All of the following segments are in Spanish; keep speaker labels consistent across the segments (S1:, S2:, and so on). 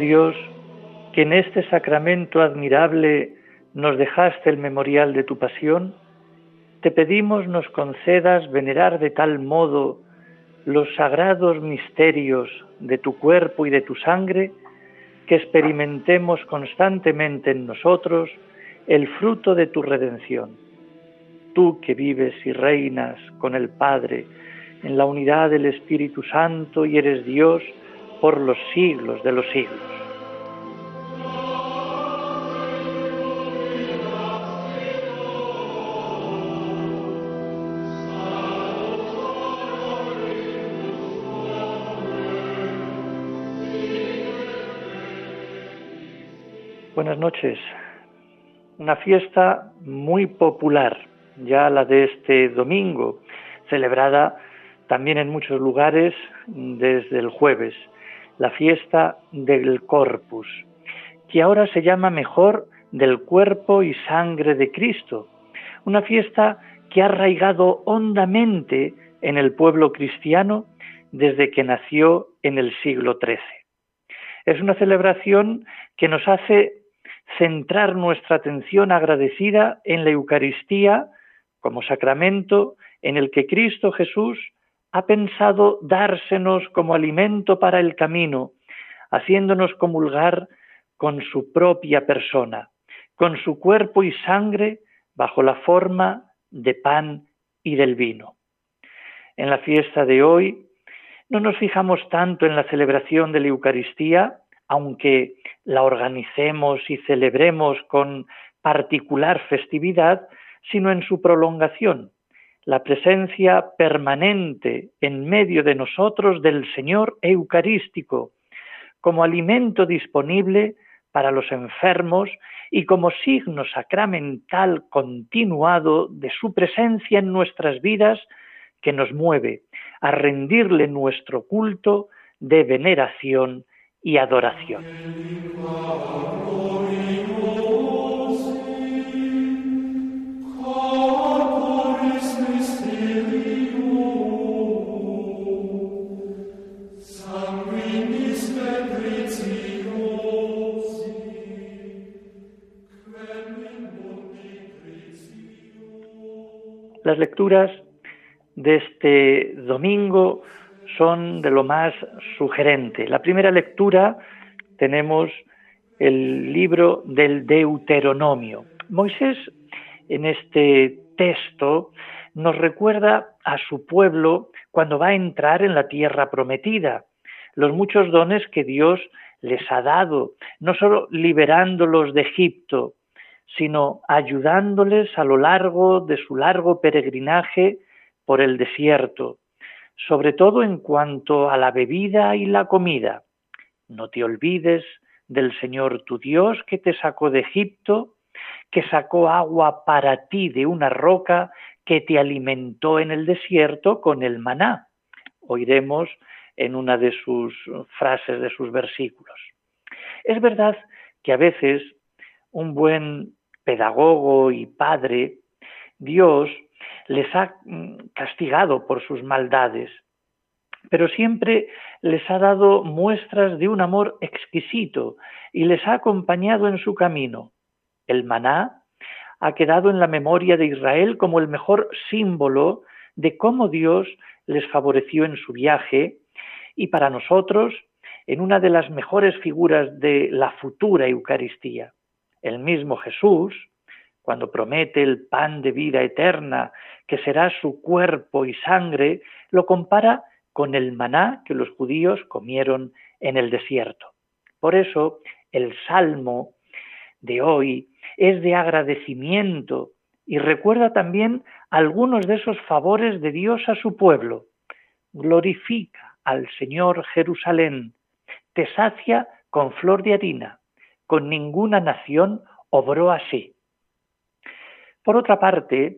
S1: Dios, que en este sacramento admirable nos dejaste el memorial de tu pasión, te pedimos nos concedas venerar de tal modo los sagrados misterios de tu cuerpo y de tu sangre, que experimentemos constantemente en nosotros el fruto de tu redención. Tú que vives y reinas con el Padre en la unidad del Espíritu Santo y eres Dios, por los siglos de los siglos. Buenas noches. Una fiesta muy popular, ya la de este domingo, celebrada también en muchos lugares desde el jueves la fiesta del Corpus, que ahora se llama mejor del cuerpo y sangre de Cristo, una fiesta que ha arraigado hondamente en el pueblo cristiano desde que nació en el siglo XIII. Es una celebración que nos hace centrar nuestra atención agradecida en la Eucaristía como sacramento en el que Cristo Jesús ha pensado dársenos como alimento para el camino, haciéndonos comulgar con su propia persona, con su cuerpo y sangre bajo la forma de pan y del vino. En la fiesta de hoy no nos fijamos tanto en la celebración de la Eucaristía, aunque la organicemos y celebremos con particular festividad, sino en su prolongación, la presencia permanente en medio de nosotros del Señor Eucarístico, como alimento disponible para los enfermos y como signo sacramental continuado de su presencia en nuestras vidas que nos mueve a rendirle nuestro culto de veneración y adoración. Las lecturas de este domingo son de lo más sugerente. La primera lectura tenemos el libro del Deuteronomio. Moisés en este texto nos recuerda a su pueblo cuando va a entrar en la tierra prometida, los muchos dones que Dios les ha dado, no solo liberándolos de Egipto, sino ayudándoles a lo largo de su largo peregrinaje por el desierto, sobre todo en cuanto a la bebida y la comida. No te olvides del Señor tu Dios que te sacó de Egipto, que sacó agua para ti de una roca, que te alimentó en el desierto con el maná. Oiremos en una de sus frases, de sus versículos. Es verdad que a veces un buen pedagogo y padre, Dios les ha mm, castigado por sus maldades, pero siempre les ha dado muestras de un amor exquisito y les ha acompañado en su camino. El maná ha quedado en la memoria de Israel como el mejor símbolo de cómo Dios les favoreció en su viaje y para nosotros en una de las mejores figuras de la futura Eucaristía. El mismo Jesús, cuando promete el pan de vida eterna, que será su cuerpo y sangre, lo compara con el maná que los judíos comieron en el desierto. Por eso, el salmo de hoy es de agradecimiento y recuerda también algunos de esos favores de Dios a su pueblo. Glorifica al Señor Jerusalén, te sacia con flor de harina, con ninguna nación obró así. Por otra parte,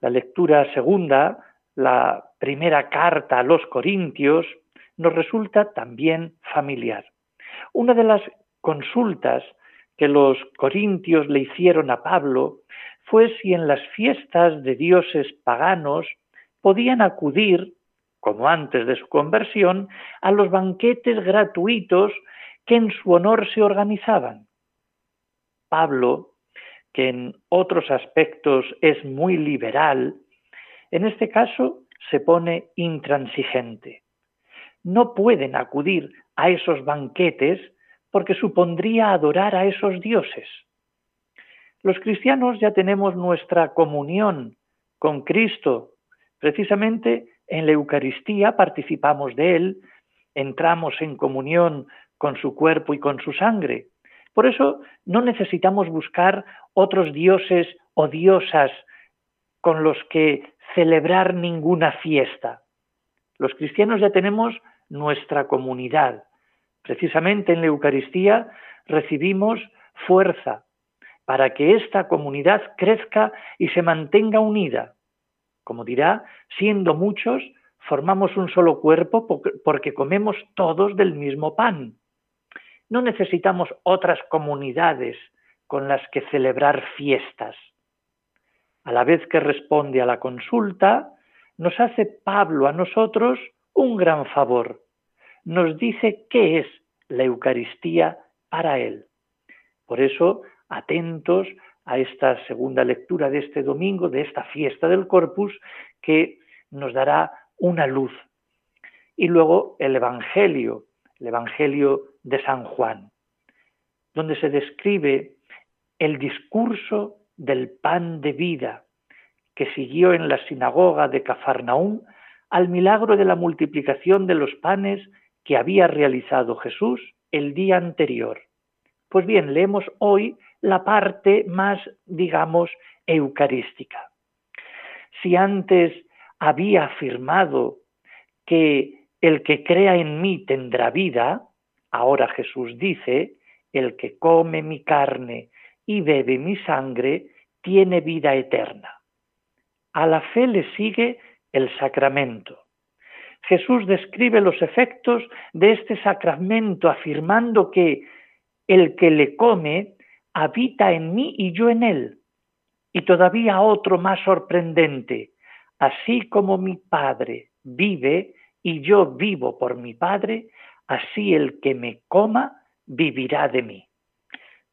S1: la lectura segunda, la primera carta a los Corintios, nos resulta también familiar. Una de las consultas que los corintios le hicieron a Pablo fue si en las fiestas de dioses paganos podían acudir, como antes de su conversión, a los banquetes gratuitos que en su honor se organizaban. Pablo, que en otros aspectos es muy liberal, en este caso se pone intransigente. No pueden acudir a esos banquetes porque supondría adorar a esos dioses. Los cristianos ya tenemos nuestra comunión con Cristo. Precisamente en la Eucaristía participamos de Él, entramos en comunión con su cuerpo y con su sangre. Por eso no necesitamos buscar otros dioses o diosas con los que celebrar ninguna fiesta. Los cristianos ya tenemos nuestra comunidad, Precisamente en la Eucaristía recibimos fuerza para que esta comunidad crezca y se mantenga unida. Como dirá, siendo muchos, formamos un solo cuerpo porque comemos todos del mismo pan. No necesitamos otras comunidades con las que celebrar fiestas. A la vez que responde a la consulta, nos hace Pablo a nosotros un gran favor nos dice qué es la Eucaristía para él. Por eso, atentos a esta segunda lectura de este domingo, de esta fiesta del Corpus, que nos dará una luz. Y luego el Evangelio, el Evangelio de San Juan, donde se describe el discurso del pan de vida que siguió en la sinagoga de Cafarnaúm al milagro de la multiplicación de los panes que había realizado Jesús el día anterior. Pues bien, leemos hoy la parte más, digamos, eucarística. Si antes había afirmado que el que crea en mí tendrá vida, ahora Jesús dice, el que come mi carne y bebe mi sangre tiene vida eterna. A la fe le sigue el sacramento. Jesús describe los efectos de este sacramento afirmando que el que le come habita en mí y yo en él. Y todavía otro más sorprendente, así como mi Padre vive y yo vivo por mi Padre, así el que me coma vivirá de mí.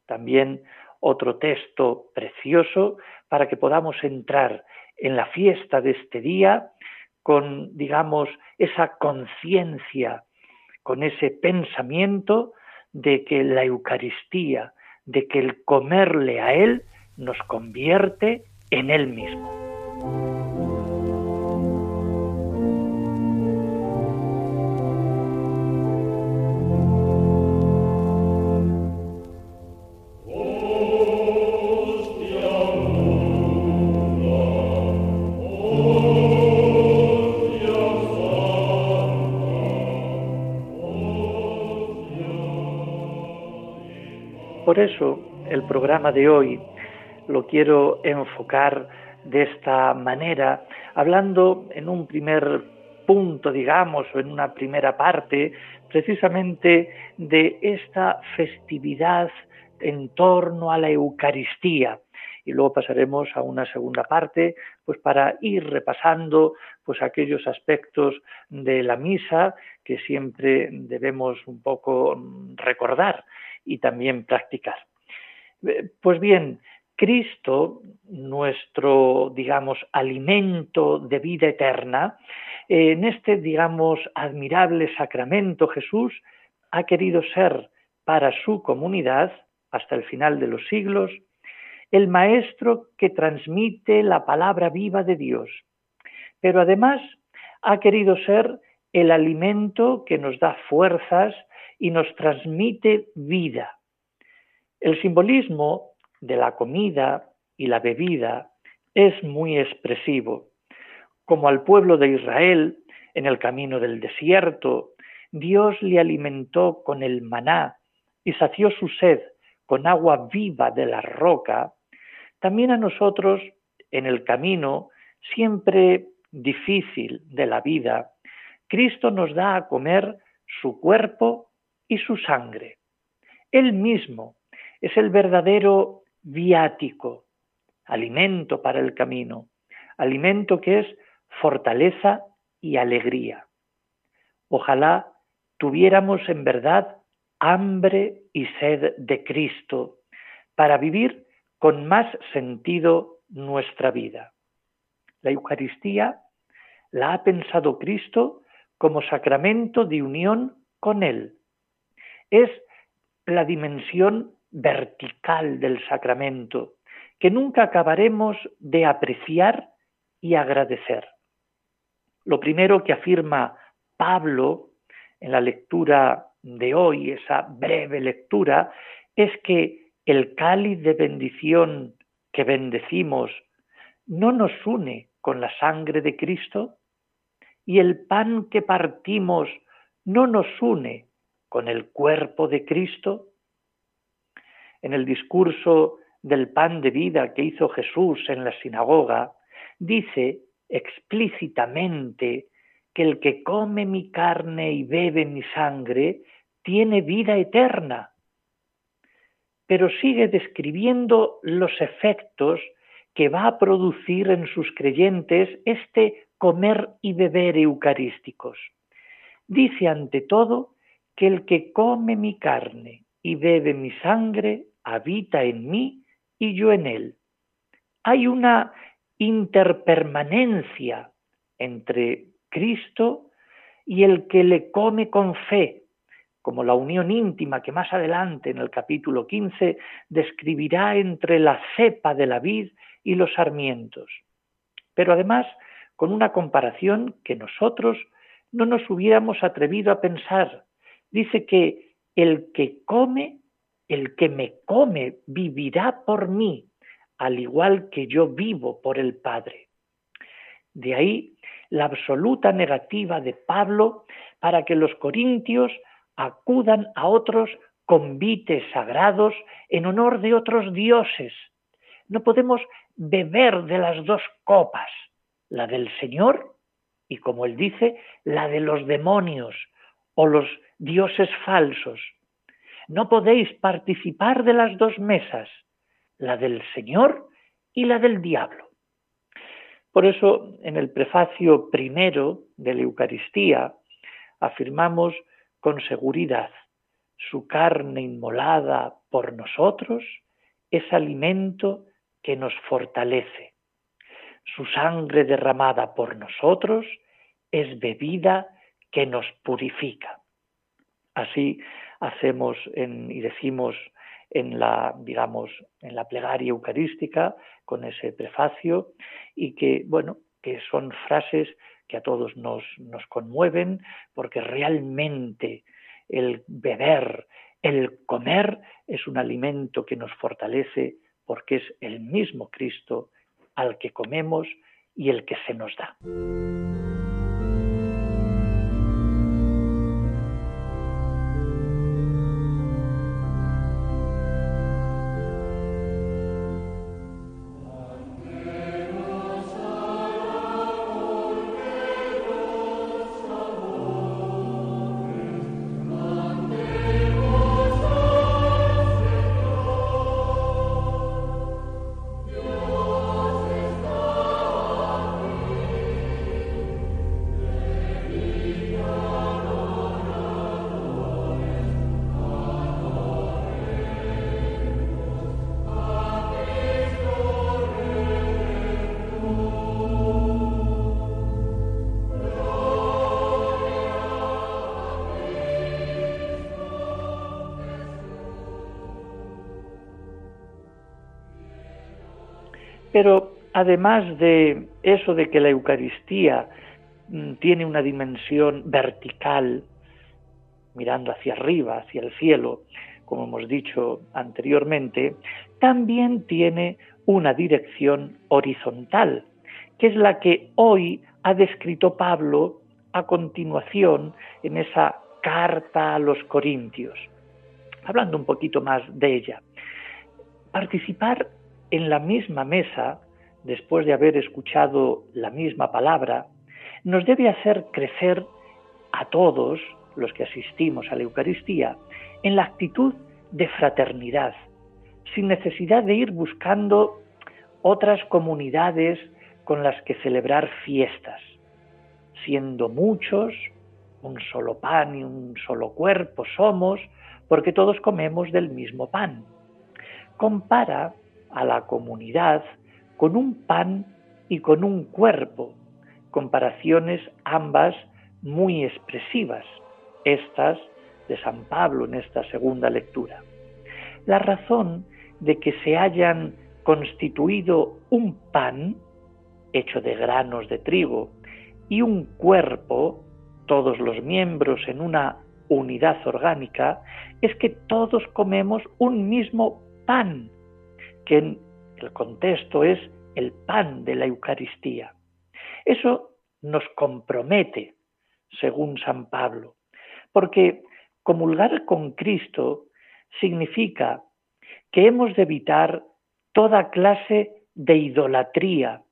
S1: También otro texto precioso para que podamos entrar en la fiesta de este día con, digamos, esa conciencia, con ese pensamiento de que la Eucaristía, de que el comerle a Él nos convierte en Él mismo. Eso el programa de hoy lo quiero enfocar de esta manera, hablando en un primer punto, digamos, o en una primera parte, precisamente de esta festividad en torno a la Eucaristía. Y luego pasaremos a una segunda parte, pues para ir repasando pues aquellos aspectos de la misa que siempre debemos un poco recordar y también practicar. Eh, pues bien, Cristo, nuestro, digamos, alimento de vida eterna, en este, digamos, admirable sacramento Jesús ha querido ser para su comunidad, hasta el final de los siglos, el maestro que transmite la palabra viva de Dios. Pero además ha querido ser el alimento que nos da fuerzas y nos transmite vida. El simbolismo de la comida y la bebida es muy expresivo. Como al pueblo de Israel en el camino del desierto, Dios le alimentó con el maná y sació su sed con agua viva de la roca, también a nosotros en el camino siempre difícil de la vida, Cristo nos da a comer su cuerpo y su sangre. Él mismo es el verdadero viático, alimento para el camino, alimento que es fortaleza y alegría. Ojalá tuviéramos en verdad hambre y sed de Cristo para vivir con más sentido nuestra vida. La Eucaristía la ha pensado Cristo como sacramento de unión con Él. Es la dimensión vertical del sacramento que nunca acabaremos de apreciar y agradecer. Lo primero que afirma Pablo en la lectura de hoy, esa breve lectura, es que el cáliz de bendición que bendecimos no nos une con la sangre de Cristo y el pan que partimos no nos une con el cuerpo de Cristo. En el discurso del pan de vida que hizo Jesús en la sinagoga, dice explícitamente que el que come mi carne y bebe mi sangre tiene vida eterna. Pero sigue describiendo los efectos que va a producir en sus creyentes este comer y beber eucarísticos. Dice ante todo que el que come mi carne y bebe mi sangre habita en mí y yo en él. Hay una interpermanencia entre Cristo y el que le come con fe, como la unión íntima que más adelante en el capítulo 15 describirá entre la cepa de la vid y los sarmientos. Pero además con una comparación que nosotros no nos hubiéramos atrevido a pensar. Dice que el que come, el que me come, vivirá por mí, al igual que yo vivo por el Padre. De ahí la absoluta negativa de Pablo para que los corintios acudan a otros convites sagrados en honor de otros dioses. No podemos beber de las dos copas, la del Señor y, como él dice, la de los demonios o los dioses falsos. No podéis participar de las dos mesas, la del Señor y la del diablo. Por eso, en el prefacio primero de la Eucaristía, afirmamos con seguridad, su carne inmolada por nosotros es alimento que nos fortalece. Su sangre derramada por nosotros es bebida que nos purifica. Así hacemos y decimos en la, digamos, en la plegaria eucarística con ese prefacio y que, bueno, que son frases que a todos nos, nos conmueven porque realmente el beber, el comer es un alimento que nos fortalece porque es el mismo Cristo al que comemos y el que se nos da. Pero además de eso de que la Eucaristía mm, tiene una dimensión vertical, mirando hacia arriba, hacia el cielo, como hemos dicho anteriormente, también tiene una dirección horizontal, que es la que hoy ha descrito Pablo a continuación en esa carta a los Corintios. Hablando un poquito más de ella. Participar en la misma mesa, después de haber escuchado la misma palabra, nos debe hacer crecer a todos los que asistimos a la Eucaristía en la actitud de fraternidad, sin necesidad de ir buscando otras comunidades con las que celebrar fiestas. Siendo muchos, un solo pan y un solo cuerpo somos, porque todos comemos del mismo pan. Compara a la comunidad con un pan y con un cuerpo, comparaciones ambas muy expresivas, estas de San Pablo en esta segunda lectura. La razón de que se hayan constituido un pan hecho de granos de trigo y un cuerpo, todos los miembros en una unidad orgánica, es que todos comemos un mismo pan, que en el contexto es el pan de la Eucaristía. Eso nos compromete, según San Pablo, porque comulgar con Cristo significa que hemos de evitar toda clase de idolatría,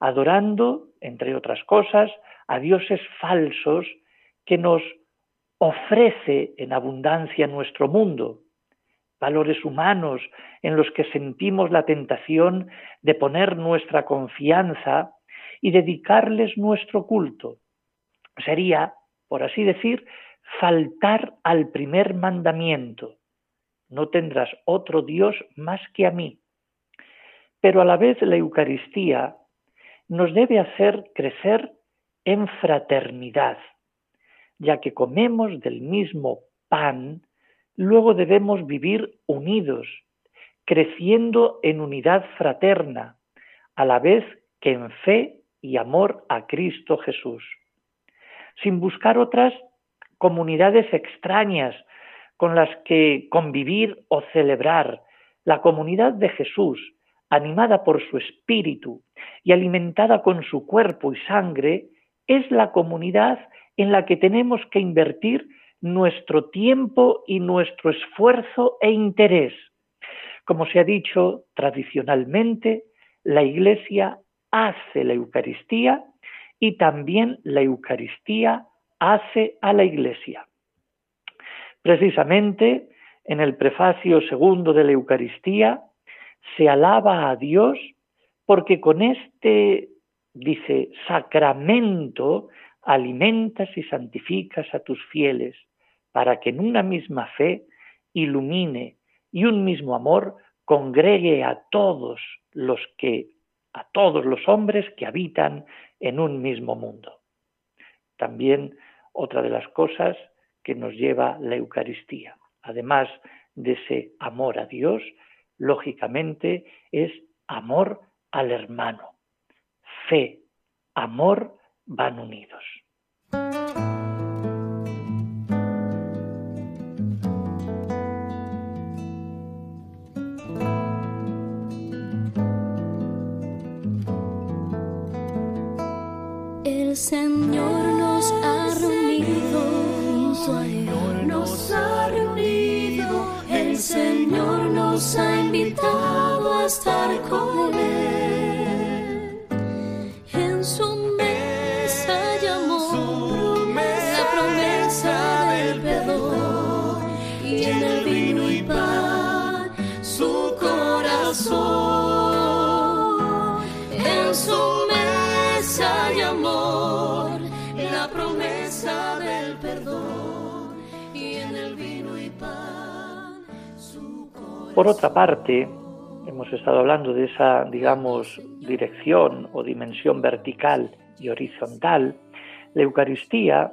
S1: adorando, entre otras cosas, a dioses falsos que nos ofrece en abundancia nuestro mundo, valores humanos en los que sentimos la tentación de poner nuestra confianza y dedicarles nuestro culto. Sería, por así decir, faltar al primer mandamiento. No tendrás otro Dios más que a mí. Pero a la vez la Eucaristía nos debe hacer crecer en fraternidad, ya que comemos del mismo pan, luego debemos vivir unidos, creciendo en unidad fraterna, a la vez que en fe y amor a Cristo Jesús, sin buscar otras comunidades extrañas con las que convivir o celebrar. La comunidad de Jesús, animada por su espíritu y alimentada con su cuerpo y sangre, es la comunidad en la que tenemos que invertir nuestro tiempo y nuestro esfuerzo e interés. Como se ha dicho tradicionalmente, la Iglesia hace la Eucaristía y también la Eucaristía hace a la Iglesia. Precisamente en el prefacio segundo de la Eucaristía se alaba a Dios porque con este, dice, sacramento alimentas y santificas a tus fieles para que en una misma fe ilumine y un mismo amor congregue a todos los que a todos los hombres que habitan en un mismo mundo. También otra de las cosas que nos lleva la Eucaristía, además de ese amor a Dios, lógicamente es amor al hermano. Fe, amor van unidos.
S2: Señor nos ha reunido, Señor nos ha reunido, el Señor nos ha invitado a estar con Él.
S1: Por otra parte, hemos estado hablando de esa, digamos, dirección o dimensión vertical y horizontal. La Eucaristía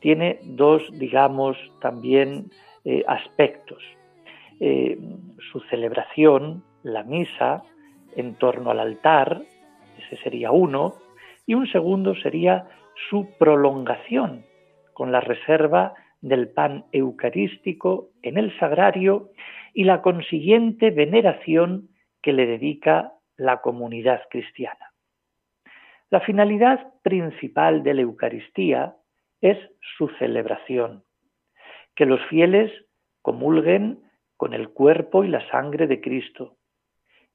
S1: tiene dos, digamos, también eh, aspectos. Eh, su celebración, la misa, en torno al altar, ese sería uno, y un segundo sería su prolongación, con la reserva del pan eucarístico en el sagrario y la consiguiente veneración que le dedica la comunidad cristiana. La finalidad principal de la Eucaristía es su celebración, que los fieles comulguen con el cuerpo y la sangre de Cristo.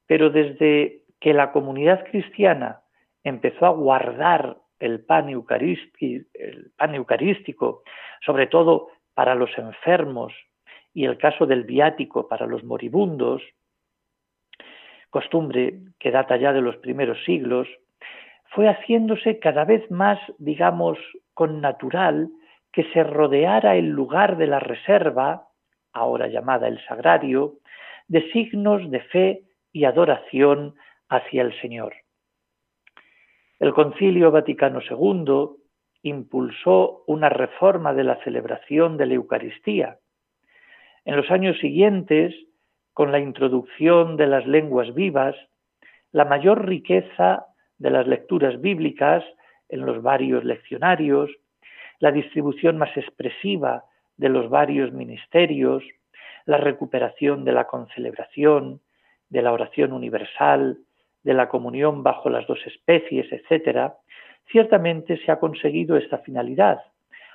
S1: Pero desde que la comunidad cristiana empezó a guardar el pan, el pan eucarístico, sobre todo para los enfermos y el caso del viático para los moribundos, costumbre que data ya de los primeros siglos, fue haciéndose cada vez más, digamos, con natural que se rodeara el lugar de la reserva, ahora llamada el sagrario, de signos de fe y adoración hacia el Señor. El Concilio Vaticano II impulsó una reforma de la celebración de la Eucaristía. En los años siguientes, con la introducción de las lenguas vivas, la mayor riqueza de las lecturas bíblicas en los varios leccionarios, la distribución más expresiva de los varios ministerios, la recuperación de la concelebración, de la oración universal, de la comunión bajo las dos especies, etcétera, ciertamente se ha conseguido esta finalidad.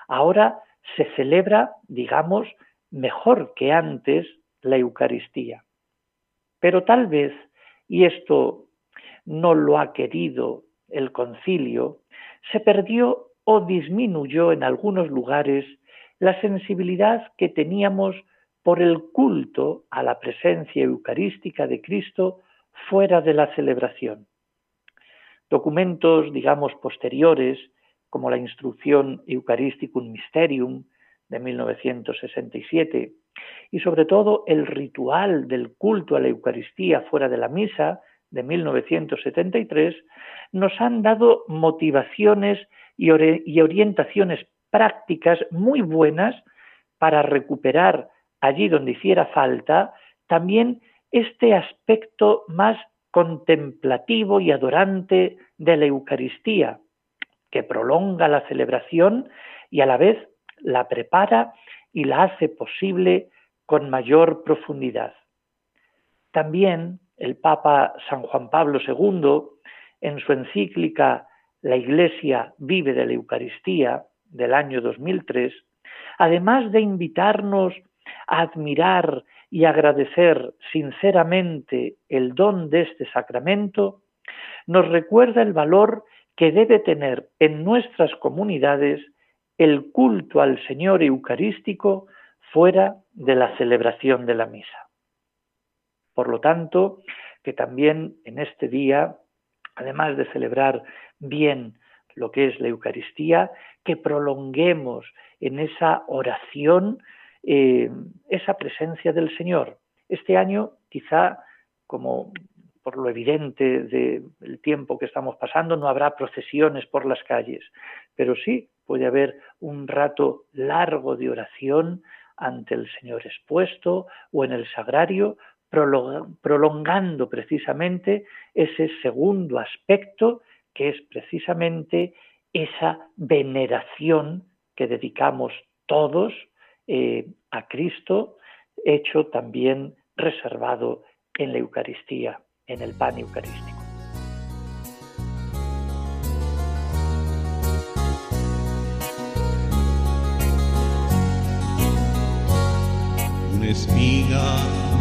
S1: Ahora se celebra, digamos, mejor que antes la Eucaristía. Pero tal vez, y esto no lo ha querido el concilio, se perdió o disminuyó en algunos lugares la sensibilidad que teníamos por el culto a la presencia eucarística de Cristo fuera de la celebración. Documentos, digamos, posteriores, como la Instrucción Eucharisticum Mysterium de 1967, y sobre todo el ritual del culto a la Eucaristía fuera de la misa de 1973, nos han dado motivaciones y, orientaciones prácticas muy buenas para recuperar allí donde hiciera falta también este aspecto más contemplativo y adorante de la Eucaristía, que prolonga la celebración y a la vez la prepara y la hace posible con mayor profundidad. También el Papa San Juan Pablo II, en su encíclica La Iglesia vive de la Eucaristía del año 2003, además de invitarnos a admirar y agradecer sinceramente el don de este sacramento, nos recuerda el valor que debe tener en nuestras comunidades el culto al Señor Eucarístico fuera de la celebración de la misa. Por lo tanto, que también en este día, además de celebrar bien lo que es la Eucaristía, que prolonguemos en esa oración eh, esa presencia del Señor. Este año, quizá, como por lo evidente del tiempo que estamos pasando, no habrá procesiones por las calles, pero sí puede haber un rato largo de oración ante el Señor expuesto o en el sagrario, prolongando precisamente ese segundo aspecto que es precisamente esa veneración que dedicamos todos eh, a Cristo, hecho también reservado en la Eucaristía, en el pan eucarístico.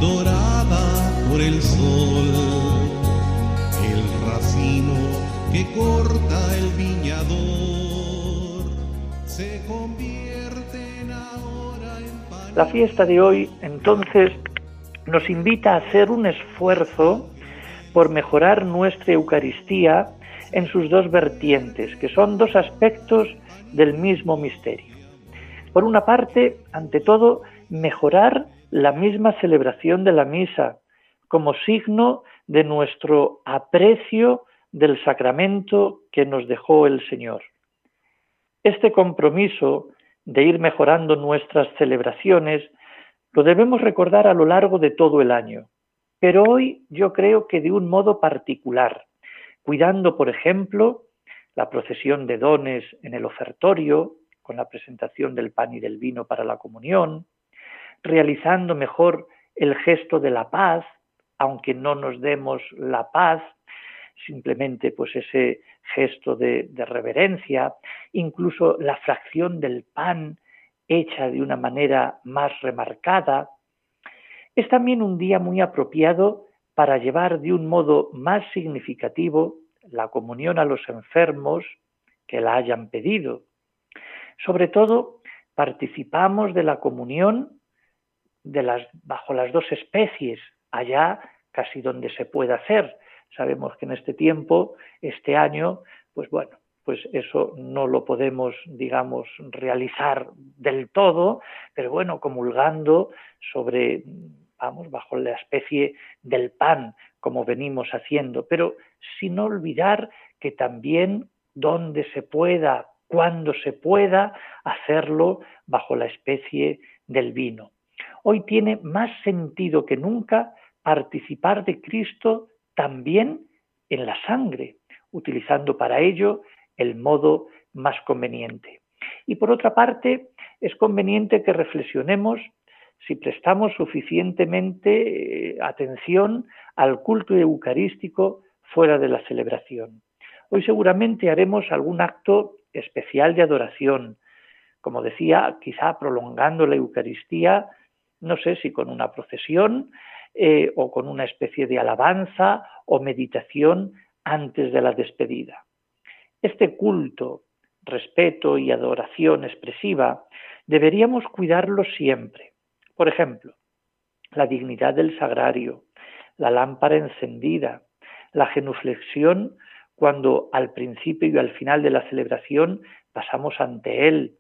S3: Dorada por el sol, el racimo que corta el viñador se convierte
S1: la fiesta de hoy, entonces, nos invita a hacer un esfuerzo por mejorar nuestra Eucaristía en sus dos vertientes, que son dos aspectos del mismo misterio. Por una parte, ante todo, mejorar la misma celebración de la misa como signo de nuestro aprecio del sacramento que nos dejó el Señor. Este compromiso de ir mejorando nuestras celebraciones, lo debemos recordar a lo largo de todo el año. Pero hoy yo creo que de un modo particular, cuidando, por ejemplo, la procesión de dones en el ofertorio, con la presentación del pan y del vino para la comunión, realizando mejor el gesto de la paz, aunque no nos demos la paz, simplemente pues ese gesto de, de, reverencia, incluso la fracción del pan hecha de una manera más remarcada. Es también un día muy apropiado para llevar de un modo más significativo la comunión a los enfermos que la hayan pedido. Sobre todo, participamos de la comunión de las, bajo las dos especies, allá casi donde se pueda hacer. Sabemos que en este tiempo, este año, pues bueno, pues eso no lo podemos, digamos, realizar del todo, pero bueno, comulgando sobre, vamos, bajo la especie del pan, como venimos haciendo, pero sin olvidar que también donde se pueda, cuando se pueda, hacerlo bajo la especie del vino. Hoy tiene más sentido que nunca participar de Cristo también en la sangre, utilizando para ello el modo más conveniente. Y por otra parte, es conveniente que reflexionemos si prestamos suficientemente eh, atención al culto eucarístico fuera de la celebración. Hoy seguramente haremos algún acto especial de adoración, como decía, quizá prolongando la Eucaristía, no sé si con una procesión eh, o con una especie de alabanza o meditación antes de la despedida. Este culto, respeto y adoración expresiva deberíamos cuidarlo siempre. Por ejemplo, la dignidad del sagrario, la lámpara encendida, la genuflexión cuando al principio y al final de la celebración pasamos ante Él,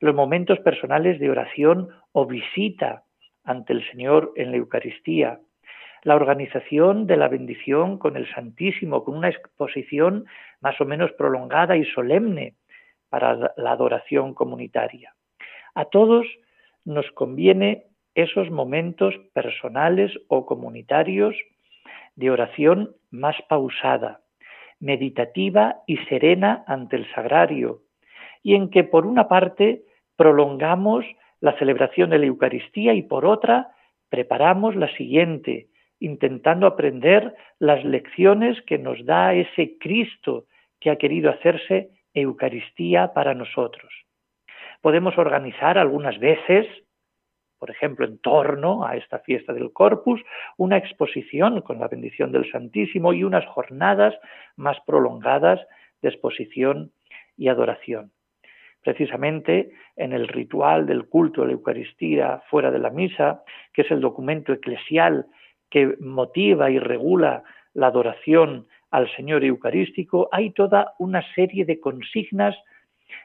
S1: los momentos personales de oración o visita ante el Señor en la Eucaristía, la organización de la bendición con el Santísimo, con una exposición más o menos prolongada y solemne para la adoración comunitaria. A todos nos conviene esos momentos personales o comunitarios de oración más pausada, meditativa y serena ante el sagrario, y en que por una parte prolongamos la celebración de la Eucaristía y por otra preparamos la siguiente, intentando aprender las lecciones que nos da ese Cristo que ha querido hacerse Eucaristía para nosotros. Podemos organizar algunas veces, por ejemplo, en torno a esta fiesta del Corpus, una exposición con la bendición del Santísimo y unas jornadas más prolongadas de exposición y adoración. Precisamente en el ritual del culto a la Eucaristía fuera de la misa, que es el documento eclesial que motiva y regula la adoración al Señor Eucarístico, hay toda una serie de consignas,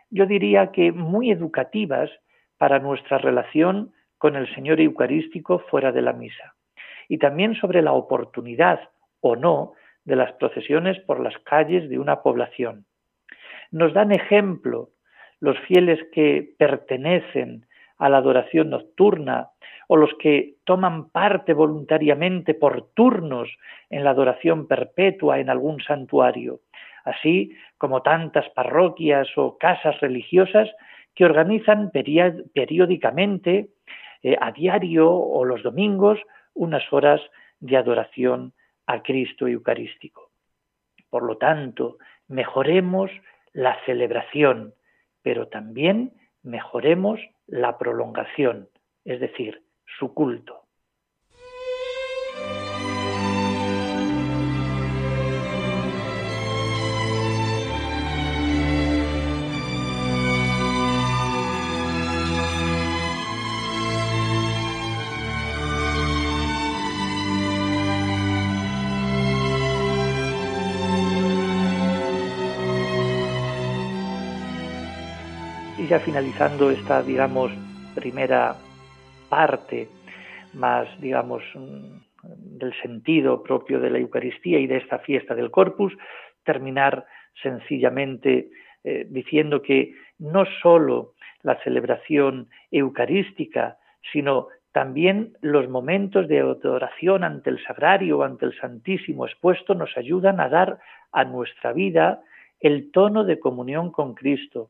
S1: yo diría que muy educativas para nuestra relación con el Señor Eucarístico fuera de la misa. Y también sobre la oportunidad o no de las procesiones por las calles de una población. Nos dan ejemplo los fieles que pertenecen a la adoración nocturna o los que toman parte voluntariamente por turnos en la adoración perpetua en algún santuario, así como tantas parroquias o casas religiosas que organizan periódicamente, eh, a diario o los domingos, unas horas de adoración a Cristo Eucarístico. Por lo tanto, mejoremos la celebración, pero también mejoremos la prolongación, es decir, su culto. Y ya finalizando esta, digamos, primera parte más, digamos, mm, del sentido propio de la Eucaristía y de esta fiesta del Corpus, terminar sencillamente eh, diciendo que no sólo la celebración eucarística, sino también los momentos de adoración ante el sagrario o ante el Santísimo expuesto nos ayudan a dar a nuestra vida el tono de comunión con Cristo,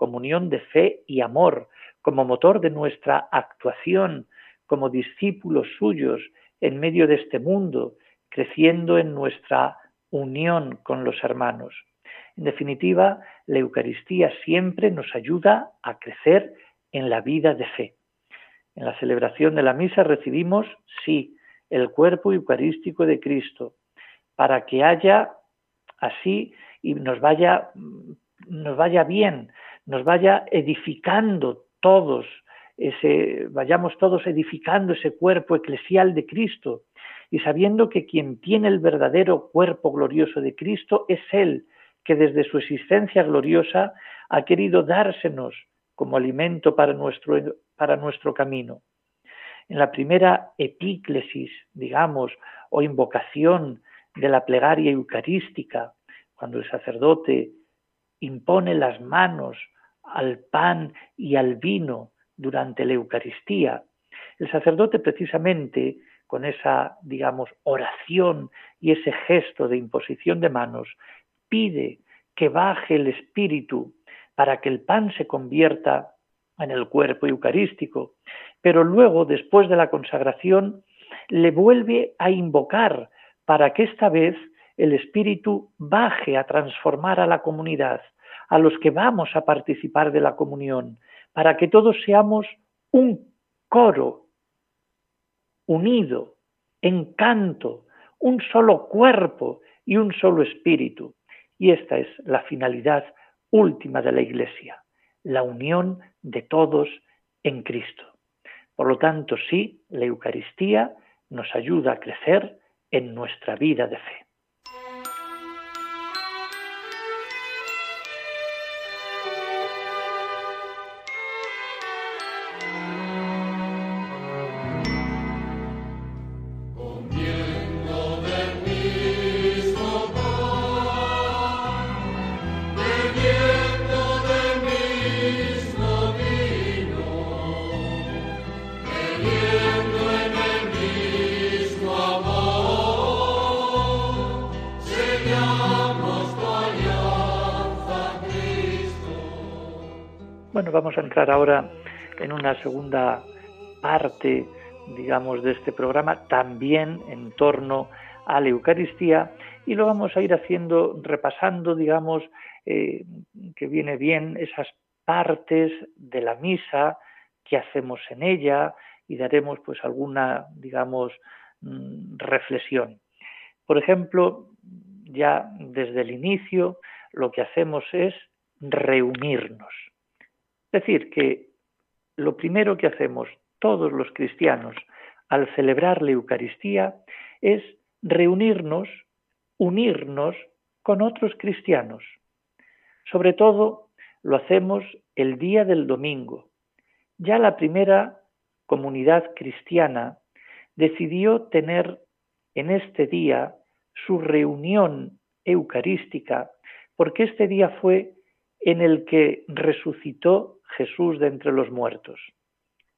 S1: comunión de fe y amor, como motor de nuestra actuación como discípulos suyos en medio de este mundo, creciendo en nuestra unión con los hermanos. En definitiva, la Eucaristía siempre nos ayuda a crecer en la vida de fe. En la celebración de la misa recibimos, sí, el cuerpo eucarístico de Cristo, para que haya así y nos vaya, nos vaya bien, nos vaya edificando todos, ese, vayamos todos edificando ese cuerpo eclesial de Cristo y sabiendo que quien tiene el verdadero cuerpo glorioso de Cristo es Él, que desde su existencia gloriosa ha querido dársenos como alimento para nuestro, para nuestro camino. En la primera epíclesis, digamos, o invocación de la plegaria eucarística, cuando el sacerdote impone las manos al pan y al vino durante la Eucaristía, el sacerdote precisamente con esa, digamos, oración y ese gesto de imposición de manos, pide que baje el Espíritu para que el pan se convierta en el cuerpo eucarístico, pero luego, después de la consagración, le vuelve a invocar para que esta vez el Espíritu baje a transformar a la comunidad, a los que vamos a participar de la comunión, para que todos seamos un coro unido, en canto, un solo cuerpo y un solo espíritu. Y esta es la finalidad última de la Iglesia, la unión de todos en Cristo. Por lo tanto, sí, la Eucaristía nos ayuda a crecer en nuestra vida de fe. Una segunda parte, digamos, de este programa, también en torno a la Eucaristía, y lo vamos a ir haciendo, repasando, digamos, eh, que viene bien esas partes de la misa que hacemos en ella y daremos pues alguna, digamos, mm, reflexión. Por ejemplo, ya desde el inicio lo que hacemos es reunirnos. Es decir, que lo primero que hacemos todos los cristianos al celebrar la Eucaristía es reunirnos, unirnos con otros cristianos. Sobre todo lo hacemos el día del domingo. Ya la primera comunidad cristiana decidió tener en este día su reunión eucarística, porque este día fue en el que resucitó Jesús de entre los muertos.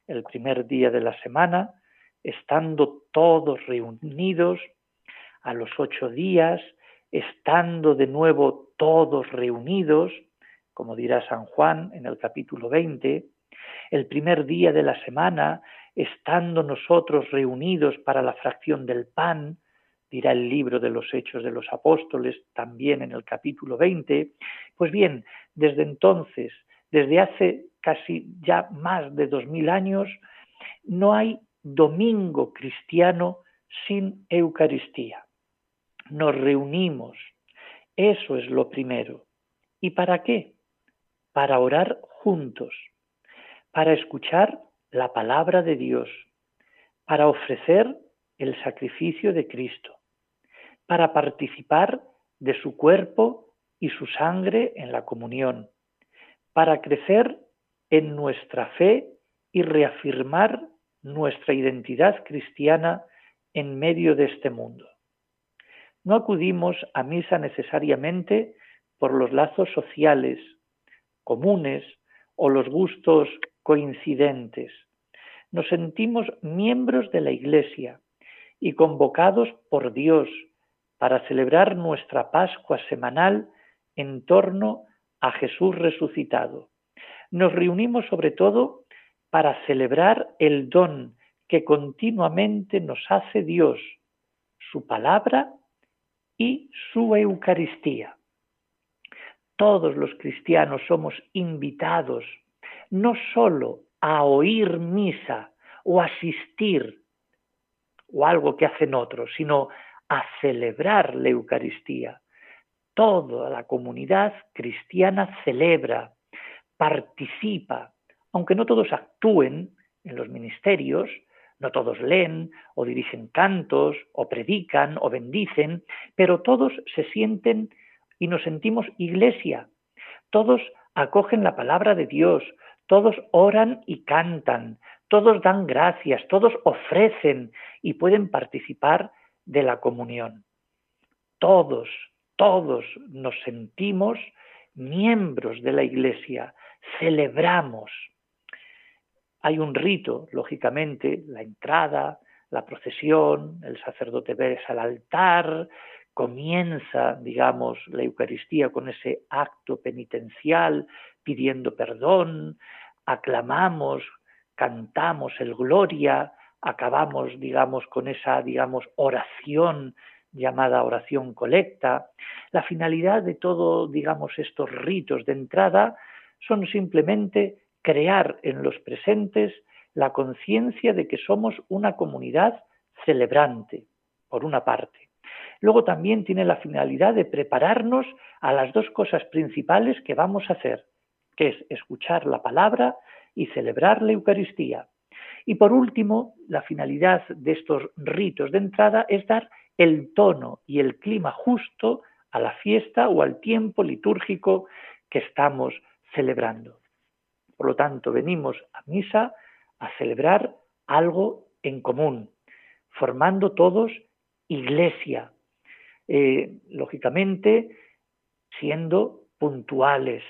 S1: El primer día de la semana, estando todos reunidos, a los ocho días, estando de nuevo todos reunidos, como dirá San Juan en el capítulo 20, el primer día de la semana, estando nosotros reunidos para la fracción del pan, dirá el libro de los Hechos de los Apóstoles también en el capítulo 20, pues bien, desde entonces desde hace casi ya más de dos mil años, no hay domingo cristiano sin Eucaristía. Nos reunimos. Eso es lo primero. ¿Y para qué? Para orar juntos, para escuchar la palabra de Dios, para ofrecer el sacrificio de Cristo, para participar de su cuerpo y su sangre en la comunión, para crecer en nuestra fe y reafirmar nuestra identidad cristiana en medio de este mundo. No acudimos a misa necesariamente por los lazos sociales comunes o los gustos coincidentes. Nos sentimos miembros de la Iglesia y convocados por Dios para celebrar nuestra Pascua semanal en torno a Jesús resucitado. Nos reunimos sobre todo para celebrar el don que continuamente nos hace Dios, su palabra y su Eucaristía. Todos los cristianos somos invitados no sólo a oír misa o asistir o algo que hacen otros, sino a celebrar la Eucaristía. Toda la comunidad cristiana celebra, participa, aunque no todos actúen en los ministerios, no todos leen o dirigen cantos o predican o bendicen, pero todos se sienten y nos sentimos iglesia. Todos acogen la palabra de Dios, todos oran y cantan, todos dan gracias, todos ofrecen y pueden participar de la comunión. Todos, todos nos sentimos miembros de la iglesia, celebramos hay un rito, lógicamente, la entrada, la procesión, el sacerdote besa al altar, comienza, digamos, la Eucaristía con ese acto penitencial, pidiendo perdón, aclamamos, cantamos el Gloria, acabamos, digamos, con esa, digamos, oración llamada oración colecta. La finalidad de todo, digamos, estos ritos de entrada son simplemente crear en los presentes la conciencia de que somos una comunidad celebrante, por una parte. Luego también tiene la finalidad de prepararnos a las dos cosas principales que vamos a hacer, que es escuchar la palabra y celebrar la Eucaristía. Y por último, la finalidad de estos ritos de entrada es dar el tono y el clima justo a la fiesta o al tiempo litúrgico que estamos celebrando. Por lo tanto, venimos a misa a celebrar algo en común, formando todos iglesia, eh, lógicamente siendo puntuales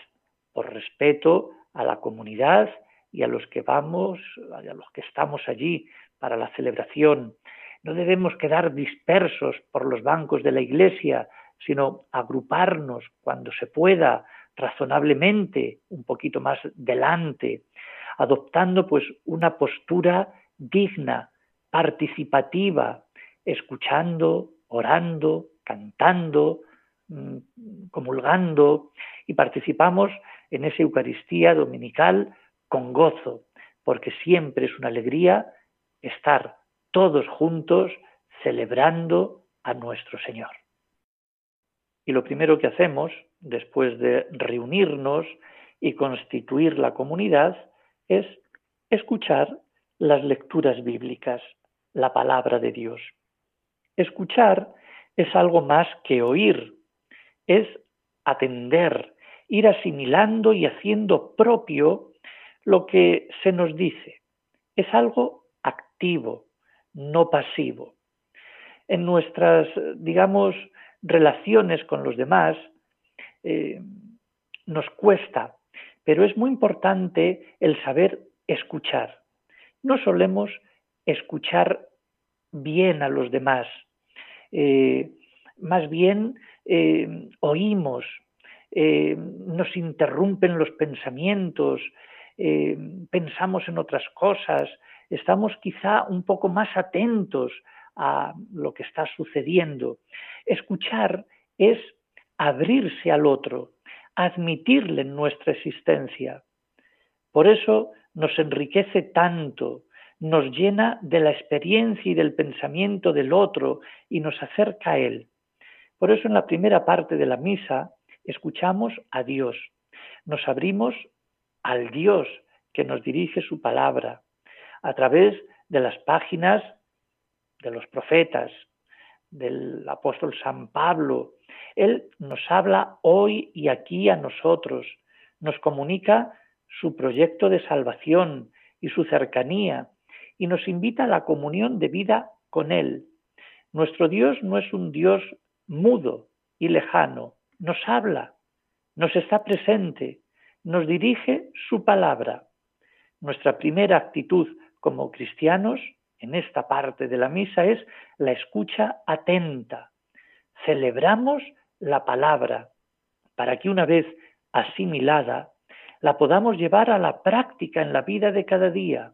S1: por respeto a la comunidad y a los que vamos, a los que estamos allí para la celebración. No debemos quedar dispersos por los bancos de la iglesia, sino agruparnos cuando se pueda razonablemente, un poquito más delante, adoptando pues una postura digna, participativa, escuchando, orando, cantando, mm, comulgando y participamos en esa Eucaristía dominical con gozo, porque siempre es una alegría estar todos juntos celebrando a nuestro Señor. Y lo primero que hacemos, después de reunirnos y constituir la comunidad, es escuchar las lecturas bíblicas, la palabra de Dios. Escuchar es algo más que oír, es atender, ir asimilando y haciendo propio lo que se nos dice. Es algo activo, no pasivo. En nuestras, digamos, relaciones con los demás, eh, nos cuesta, pero es muy importante el saber escuchar. No solemos escuchar bien a los demás, eh, más bien eh, oímos, nos interrumpen los pensamientos, pensamos en otras cosas, estamos quizá un poco más atentos a lo que está sucediendo. Escuchar es abrirse al otro, admitirle nuestra existencia. Por eso nos enriquece tanto, nos llena de la experiencia y del pensamiento del otro y nos acerca a él. Por eso en la primera parte de la misa escuchamos a Dios, nos abrimos al Dios que nos dirige su palabra a través de las páginas de los profetas, del apóstol San Pablo. Él nos habla hoy y aquí a nosotros, nos comunica su proyecto de salvación y su cercanía y nos invita a la comunión de vida con Él. Nuestro Dios no es un Dios mudo y lejano, nos habla, nos está presente, nos dirige su palabra. Nuestra primera actitud como cristianos en esta parte de la misa es la escucha atenta. Celebramos la palabra para que una vez asimilada, la podamos llevar a la práctica en la vida de cada día.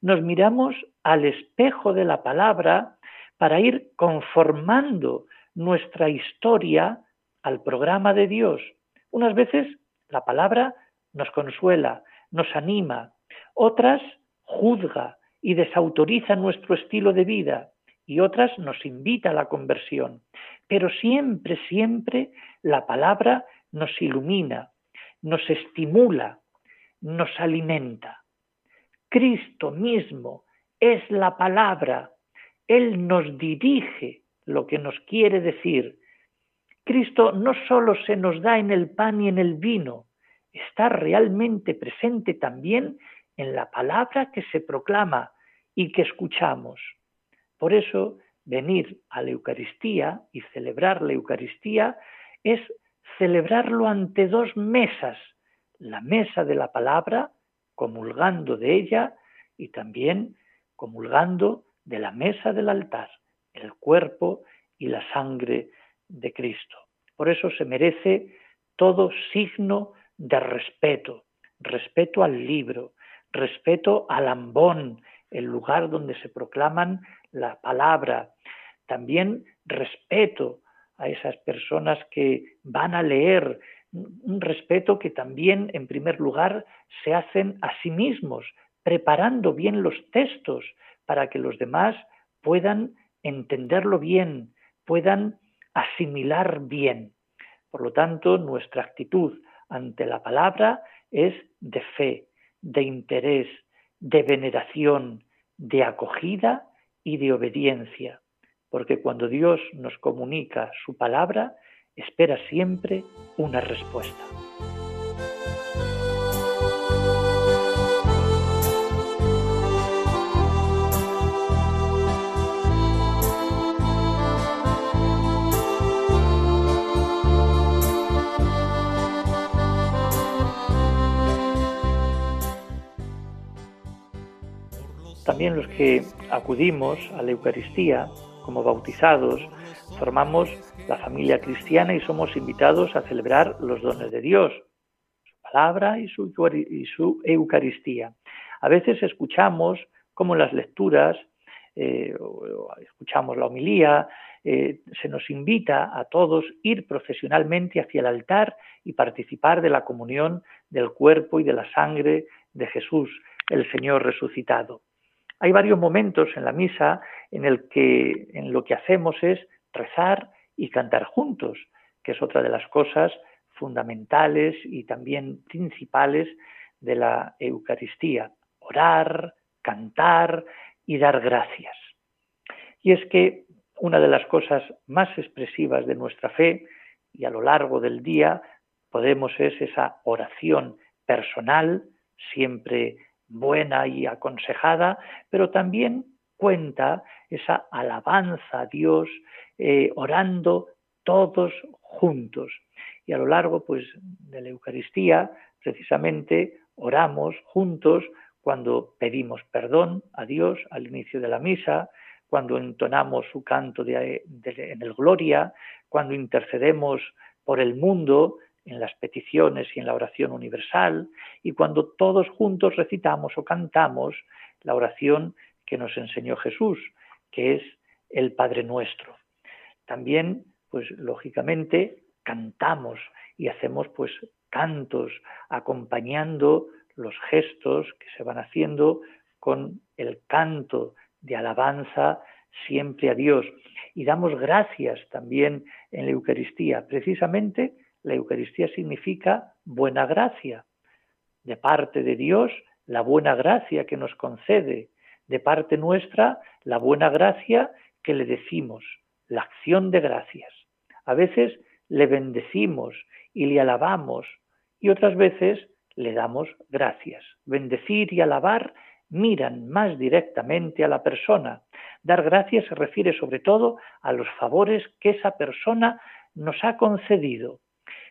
S1: Nos miramos al espejo de la palabra para ir conformando nuestra historia al programa de Dios. Unas veces la palabra nos consuela, nos anima, otras juzga y desautoriza nuestro estilo de vida y otras nos invita a la conversión. Pero siempre, siempre la palabra nos ilumina, nos estimula, nos alimenta. Cristo mismo es la palabra, Él nos dirige lo que nos quiere decir. Cristo no solo se nos da en el pan y en el vino, está realmente presente también en la palabra que se proclama y que escuchamos. Por eso, venir a la Eucaristía y celebrar la Eucaristía es celebrarlo ante dos mesas, la mesa de la palabra, comulgando de ella, y también comulgando de la mesa del altar, el cuerpo y la sangre de Cristo. Por eso se merece todo signo de respeto, respeto al libro, respeto al ambón, el lugar donde se proclaman la palabra, también respeto a esas personas que van a leer, un respeto que también, en primer lugar, se hacen a sí mismos, preparando bien los textos para que los demás puedan entenderlo bien, puedan asimilar bien. Por lo tanto, nuestra actitud ante la palabra es de fe, de interés, de veneración, de acogida y de obediencia, porque cuando Dios nos comunica su palabra, espera siempre una respuesta. También los que acudimos a la Eucaristía como bautizados, formamos la familia cristiana y somos invitados a celebrar los dones de Dios, su palabra y su, Eucaristía. A veces escuchamos como en las lecturas, eh, escuchamos la homilía, eh, se nos invita a todos ir profesionalmente hacia el altar y participar de la comunión del cuerpo y de la sangre de Jesús, el Señor resucitado. Hay varios momentos en la misa en el que en lo que hacemos es rezar y cantar juntos, que es otra de las cosas fundamentales y también principales de la Eucaristía, orar, cantar y dar gracias. Y es que una de las cosas más expresivas de nuestra fe, y a lo largo del día podemos es esa oración personal, siempre buena y aconsejada, pero también cuenta esa alabanza a Dios eh, orando todos juntos. Y a lo largo pues, de la Eucaristía, precisamente, oramos juntos cuando pedimos perdón a Dios al inicio de la misa, cuando entonamos su canto en el Gloria, cuando intercedemos por el mundo en las peticiones y en la oración universal, y cuando todos juntos recitamos o cantamos la oración que nos enseñó Jesús, que es el Padre Nuestro. También, pues lógicamente, cantamos y hacemos pues cantos acompañando los gestos que se van haciendo con el canto de alabanza siempre a Dios. Y damos gracias también en la Eucaristía, precisamente la Eucaristía significa buena gracia. De parte de Dios, la buena gracia que nos concede. De parte nuestra, la buena gracia que le decimos, la acción de gracias. A veces le bendecimos y le alabamos y otras veces le damos gracias. Bendecir y alabar miran más directamente a la persona. Dar gracias se refiere sobre todo a los favores que esa persona nos ha concedido.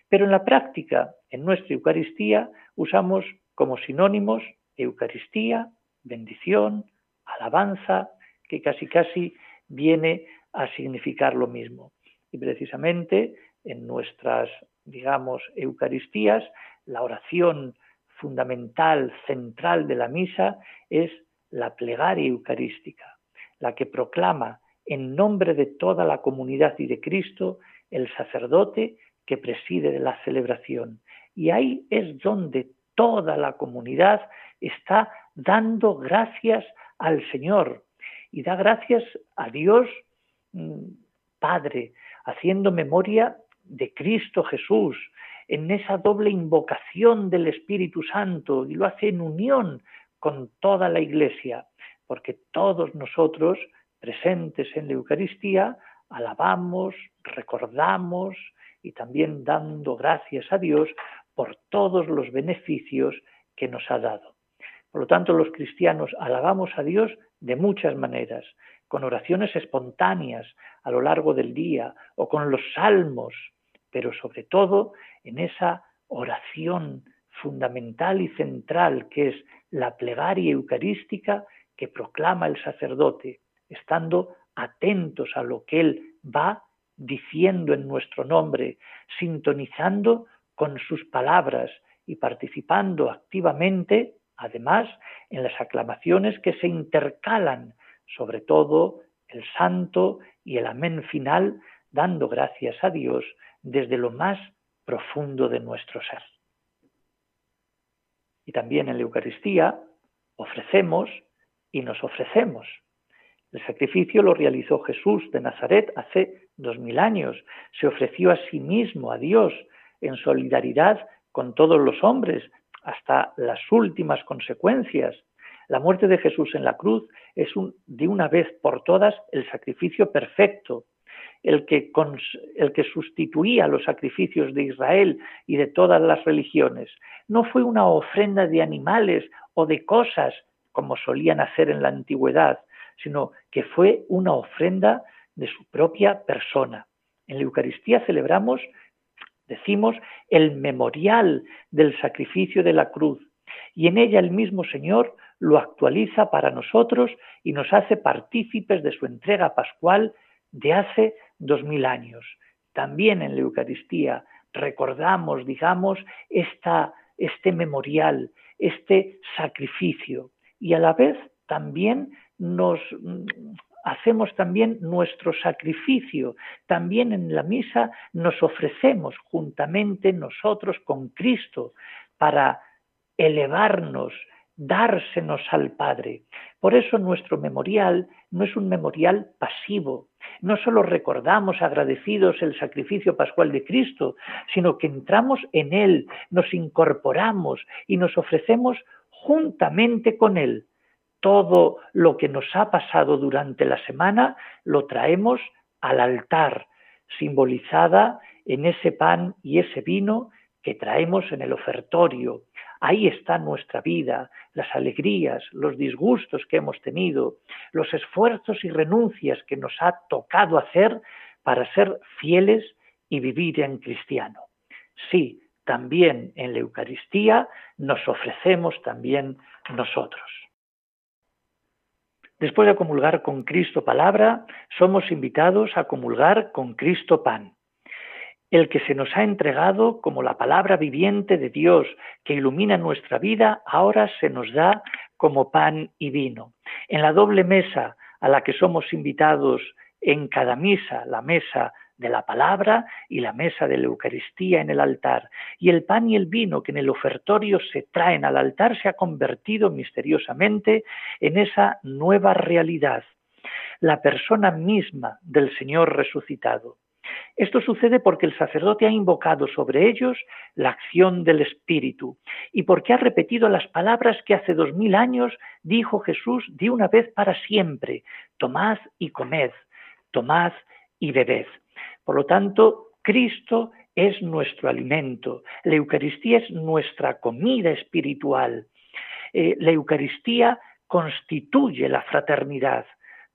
S1: Pero en la práctica, en nuestra Eucaristía, usamos como sinónimos Eucaristía, bendición, alabanza, que casi casi viene a significar lo mismo. Y precisamente en nuestras, digamos, Eucaristías, la oración fundamental, central de la misa es la plegaria eucarística, la que proclama en nombre de toda la comunidad y de Cristo el sacerdote que preside la celebración. Y ahí es donde toda la comunidad está dando gracias al Señor y da gracias a Dios mm, Padre, haciendo memoria de Cristo Jesús, en esa doble invocación del Espíritu Santo y lo hace en unión con toda la Iglesia, porque todos nosotros presentes en la Eucaristía alabamos, recordamos y también dando gracias a Dios por todos los beneficios que nos ha dado. Por lo tanto, los cristianos alabamos a Dios de muchas maneras, con oraciones espontáneas a lo largo del día o con los salmos, pero sobre todo en esa oración fundamental y central que es la plegaria eucarística que proclama el sacerdote, estando atentos a lo que él va diciendo en nuestro nombre, sintonizando con sus palabras y participando activamente, además, en las aclamaciones que se intercalan, sobre todo el santo y el amén final, dando gracias a Dios desde lo más profundo de nuestro ser. Y también en la Eucaristía ofrecemos y nos ofrecemos. El sacrificio lo realizó Jesús de Nazaret hace dos mil años. Se ofreció a sí mismo, a Dios, en solidaridad con todos los hombres, hasta las últimas consecuencias. La muerte de Jesús en la cruz es un, de una vez por todas el sacrificio perfecto, el que, el que sustituía los sacrificios de Israel y de todas las religiones. No fue una ofrenda de animales o de cosas como solían hacer en la antigüedad, sino que fue una ofrenda de su propia persona. En la Eucaristía celebramos, decimos, el memorial del sacrificio de la cruz, y en ella el mismo Señor lo actualiza para nosotros y nos hace partícipes de su entrega pascual de hace dos mil años. También en la Eucaristía recordamos, digamos, esta, este memorial, este sacrificio y a la vez también nos mm, hacemos también nuestro sacrificio. También en la misa nos ofrecemos juntamente nosotros con Cristo para elevarnos, dársenos al Padre. Por eso nuestro memorial no es un memorial pasivo. No solo recordamos agradecidos el sacrificio pascual de Cristo, sino que entramos en Él, nos incorporamos y nos ofrecemos juntamente con Él. Todo lo que nos ha pasado durante la semana lo traemos al altar, simbolizada en ese pan y ese vino que traemos en el ofertorio, Ahí está nuestra vida, las alegrías, los disgustos que hemos tenido, los esfuerzos y renuncias que nos ha tocado hacer para ser fieles y vivir en cristiano. Sí, también en la Eucaristía nos ofrecemos también nosotros. Después de comulgar con Cristo palabra, somos invitados a comulgar con Cristo pan el que se nos ha entregado como la palabra viviente de Dios que ilumina nuestra vida, ahora se nos da como pan y vino. En la doble mesa a la que somos invitados en cada misa, la mesa de la palabra y la mesa de la Eucaristía en el altar. Y el pan y el vino que en el ofertorio se traen al altar se ha convertido misteriosamente en esa nueva realidad, la persona misma del Señor resucitado. Esto sucede porque el sacerdote ha invocado sobre ellos la acción del Espíritu y porque ha repetido las palabras que hace dos mil años dijo Jesús de una vez para siempre, tomad y comed, tomad y bebed. Por lo tanto, Cristo es nuestro alimento, la Eucaristía es nuestra comida espiritual, eh, la Eucaristía constituye la fraternidad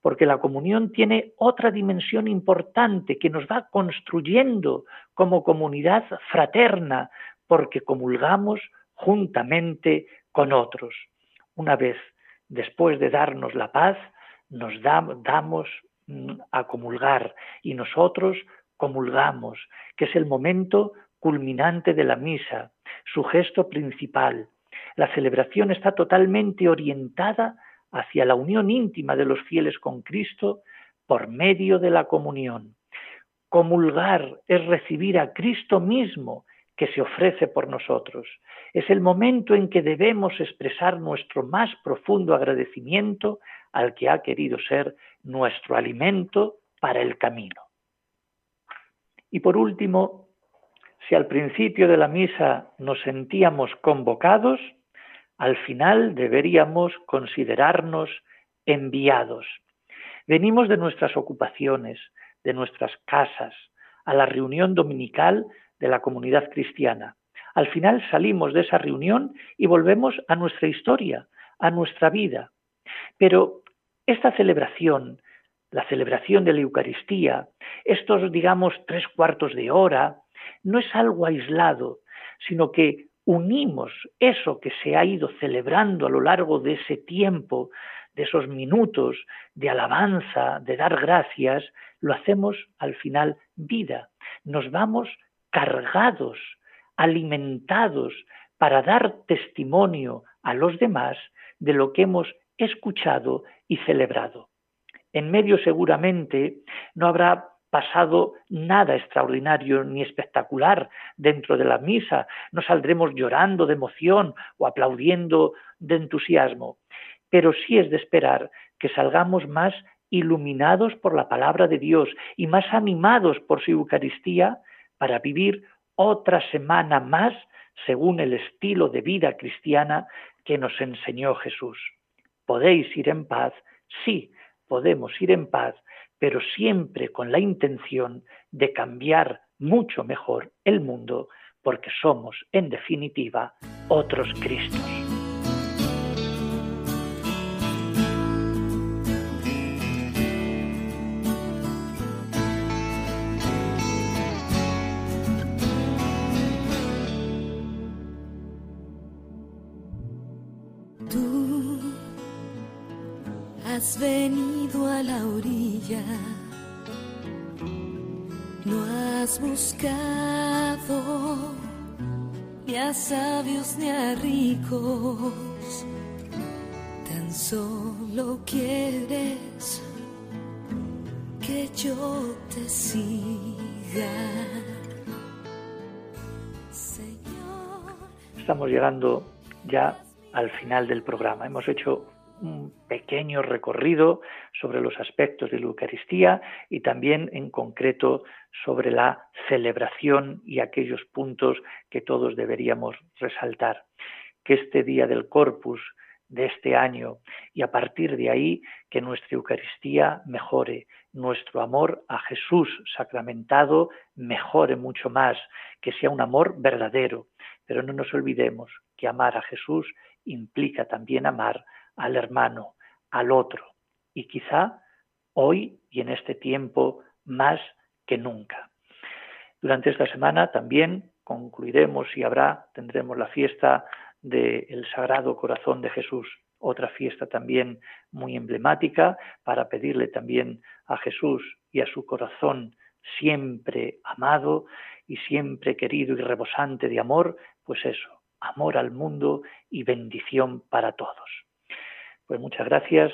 S1: porque la comunión tiene otra dimensión importante que nos va construyendo como comunidad fraterna, porque comulgamos juntamente con otros. Una vez después de darnos la paz, nos damos mm, a comulgar y nosotros comulgamos, que es el momento culminante de la misa, su gesto principal. La celebración está totalmente orientada hacia la unión íntima de los fieles con Cristo por medio de la comunión. Comulgar es recibir a Cristo mismo que se ofrece por nosotros. Es el momento en que debemos expresar nuestro más profundo agradecimiento al que ha querido ser nuestro alimento para el camino. Y por último, si al principio de la misa nos sentíamos convocados, al final deberíamos considerarnos enviados. Venimos de nuestras ocupaciones, de nuestras casas, a la reunión dominical de la comunidad cristiana. Al final salimos de esa reunión y volvemos a nuestra historia, a nuestra vida. Pero esta celebración, la celebración de la Eucaristía, estos, digamos, tres cuartos de hora, no es algo aislado, sino que unimos eso que se ha ido celebrando a lo largo de ese tiempo, de esos minutos de alabanza, de dar gracias, lo hacemos al final vida. Nos vamos cargados, alimentados para dar testimonio a los demás de lo que hemos escuchado y celebrado. En medio seguramente no habrá pasado nada extraordinario ni espectacular dentro de la misa, no saldremos llorando de emoción o aplaudiendo de entusiasmo, pero sí es de esperar que salgamos más iluminados por la palabra de Dios y más animados por su Eucaristía para vivir otra semana más según el estilo de vida cristiana que nos enseñó Jesús. ¿Podéis ir en paz? Sí, podemos ir en paz, pero siempre con la intención de cambiar mucho mejor el mundo, porque somos, en definitiva, otros Cristos.
S2: La orilla, no has buscado ni a sabios ni a ricos, tan solo quieres que yo te siga. Señor.
S1: Estamos llegando ya al final del programa. Hemos hecho un pequeño recorrido sobre los aspectos de la Eucaristía y también en concreto sobre la celebración y aquellos puntos que todos deberíamos resaltar. Que este día del Corpus de este año y a partir de ahí que nuestra Eucaristía mejore, nuestro amor a Jesús sacramentado mejore mucho más, que sea un amor verdadero. Pero no nos olvidemos que amar a Jesús implica también amar al hermano, al otro, y quizá hoy y en este tiempo más que nunca. Durante esta semana también concluiremos y habrá, tendremos la fiesta del Sagrado Corazón de Jesús, otra fiesta también muy emblemática para pedirle también a Jesús y a su corazón siempre amado y siempre querido y rebosante de amor, pues eso, amor al mundo y bendición para todos. Pues muchas gracias,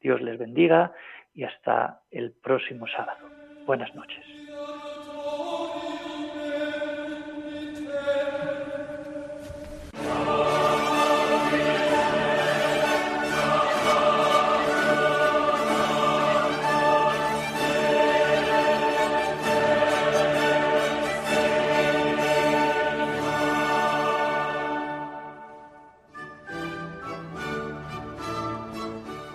S1: Dios les bendiga y hasta el próximo sábado. Buenas noches.